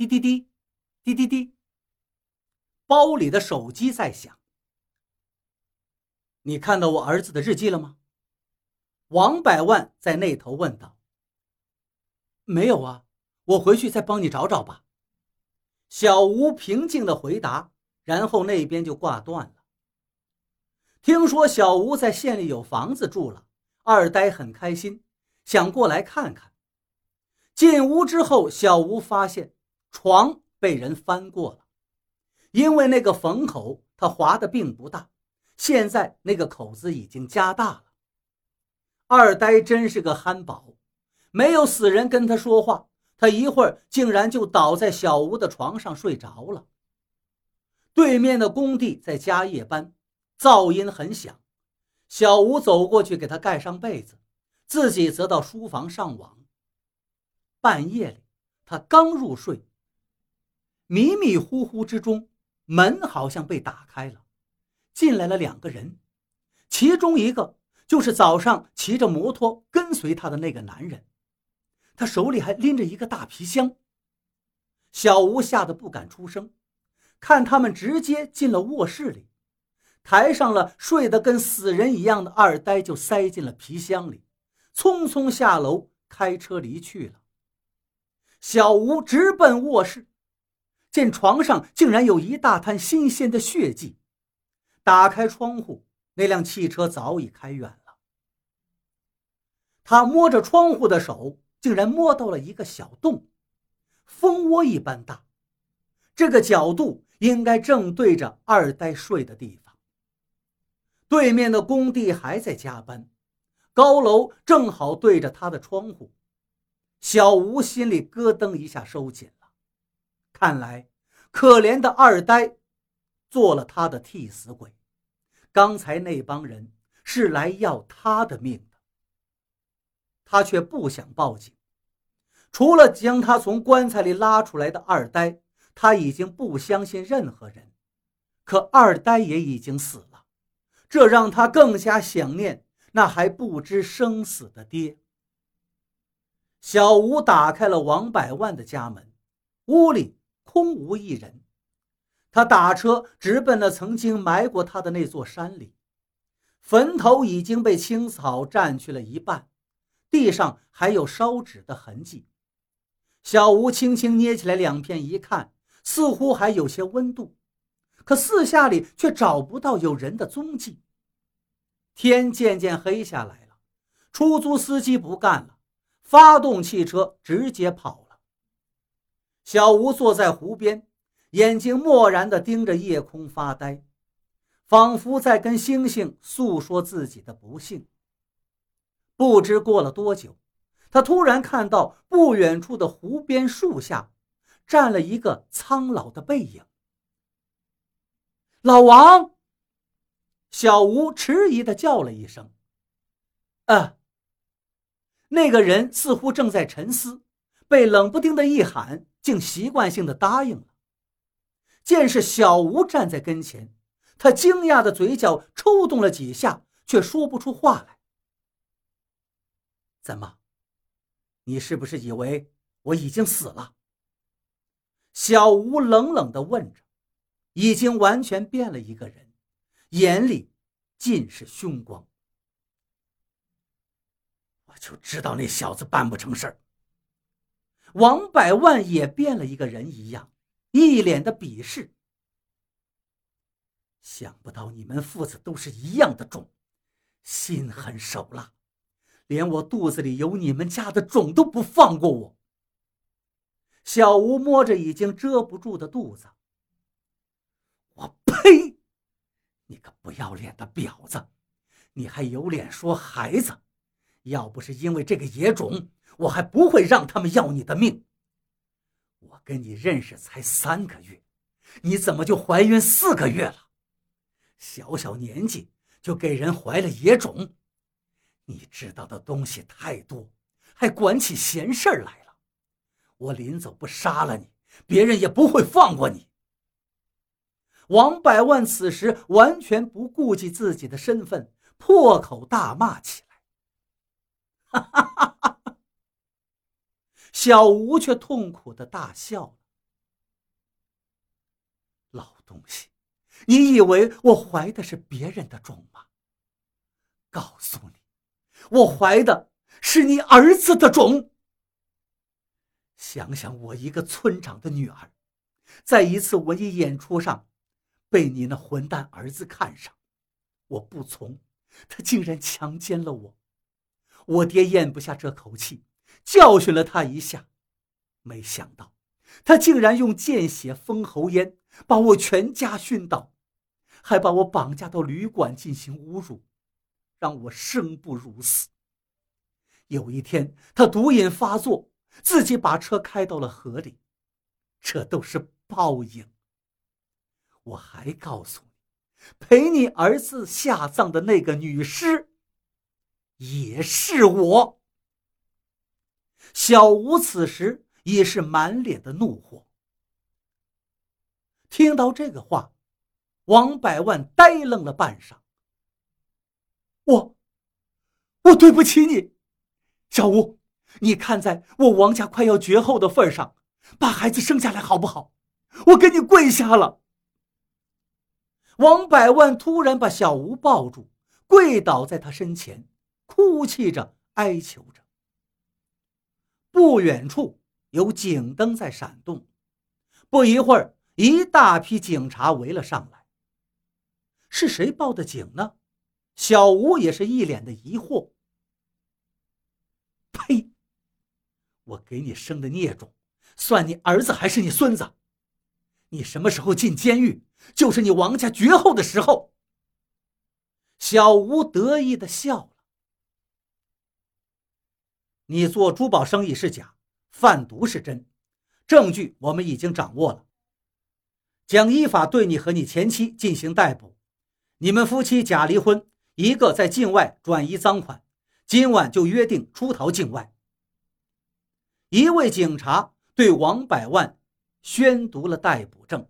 滴滴滴，滴滴滴。包里的手机在响。你看到我儿子的日记了吗？王百万在那头问道。没有啊，我回去再帮你找找吧。小吴平静的回答，然后那边就挂断了。听说小吴在县里有房子住了，二呆很开心，想过来看看。进屋之后，小吴发现床被人翻过了，因为那个缝口他划的并不大，现在那个口子已经加大了。二呆真是个憨宝，没有死人跟他说话，他一会儿竟然就倒在小吴的床上睡着了。对面的工地在加夜班，噪音很响。小吴走过去给他盖上被子，自己则到书房上网。半夜里，他刚入睡，迷迷糊糊之中，门好像被打开了，进来了两个人，其中一个就是早上骑着摩托跟随他的那个男人，他手里还拎着一个大皮箱。小吴吓得不敢出声，看他们直接进了卧室里，抬上了睡得跟死人一样的二呆，就塞进了皮箱里，匆匆下楼开车离去了。小吴直奔卧室，见床上竟然有一大滩新鲜的血迹。打开窗户，那辆汽车早已开远了。他摸着窗户的手，竟然摸到了一个小洞，蜂窝一般大。这个角度应该正对着二呆睡的地方。对面的工地还在加班，高楼正好对着他的窗户。小吴心里咯噔一下，收紧了。看来，可怜的二呆做了他的替死鬼。刚才那帮人是来要他的命的，他却不想报警。除了将他从棺材里拉出来的二呆，他已经不相信任何人。可二呆也已经死了，这让他更加想念那还不知生死的爹。小吴打开了王百万的家门，屋里空无一人。他打车直奔了曾经埋过他的那座山里，坟头已经被青草占去了一半，地上还有烧纸的痕迹。小吴轻轻捏起来两片，一看，似乎还有些温度，可四下里却找不到有人的踪迹。天渐渐黑下来了，出租司机不干了。发动汽车，直接跑了。小吴坐在湖边，眼睛漠然地盯着夜空发呆，仿佛在跟星星诉说自己的不幸。不知过了多久，他突然看到不远处的湖边树下，站了一个苍老的背影。老王，小吴迟疑地叫了一声：“啊。”那个人似乎正在沉思，被冷不丁的一喊，竟习惯性的答应了。见是小吴站在跟前，他惊讶的嘴角抽动了几下，却说不出话来。怎么？你是不是以为我已经死了？小吴冷冷的问着，已经完全变了一个人，眼里尽是凶光。我就知道那小子办不成事儿。王百万也变了一个人一样，一脸的鄙视。想不到你们父子都是一样的种，心狠手辣，连我肚子里有你们家的种都不放过我。小吴摸着已经遮不住的肚子，我呸！你个不要脸的婊子，你还有脸说孩子？要不是因为这个野种，我还不会让他们要你的命。我跟你认识才三个月，你怎么就怀孕四个月了？小小年纪就给人怀了野种，你知道的东西太多，还管起闲事来了。我临走不杀了你，别人也不会放过你。王百万此时完全不顾及自己的身份，破口大骂起来。哈哈哈！小吴却痛苦的大笑了。老东西，你以为我怀的是别人的种吗？告诉你，我怀的是你儿子的种。想想我一个村长的女儿，在一次文艺演出上，被你那混蛋儿子看上，我不从，他竟然强奸了我。我爹咽不下这口气，教训了他一下，没想到他竟然用见血封喉烟把我全家熏倒，还把我绑架到旅馆进行侮辱。让我生不如死。有一天，他毒瘾发作，自己把车开到了河里，这都是报应。我还告诉你，陪你儿子下葬的那个女尸，也是我。小吴此时已是满脸的怒火。听到这个话，王百万呆愣了半晌。我，我对不起你，小吴，你看在我王家快要绝后的份上，把孩子生下来好不好？我给你跪下了。王百万突然把小吴抱住，跪倒在他身前，哭泣着哀求着。不远处有警灯在闪动，不一会儿，一大批警察围了上来。是谁报的警呢？小吴也是一脸的疑惑。呸！我给你生的孽种，算你儿子还是你孙子？你什么时候进监狱，就是你王家绝后的时候。小吴得意的笑。你做珠宝生意是假，贩毒是真，证据我们已经掌握了，将依法对你和你前妻进行逮捕。你们夫妻假离婚。一个在境外转移赃款，今晚就约定出逃境外。一位警察对王百万宣读了逮捕证。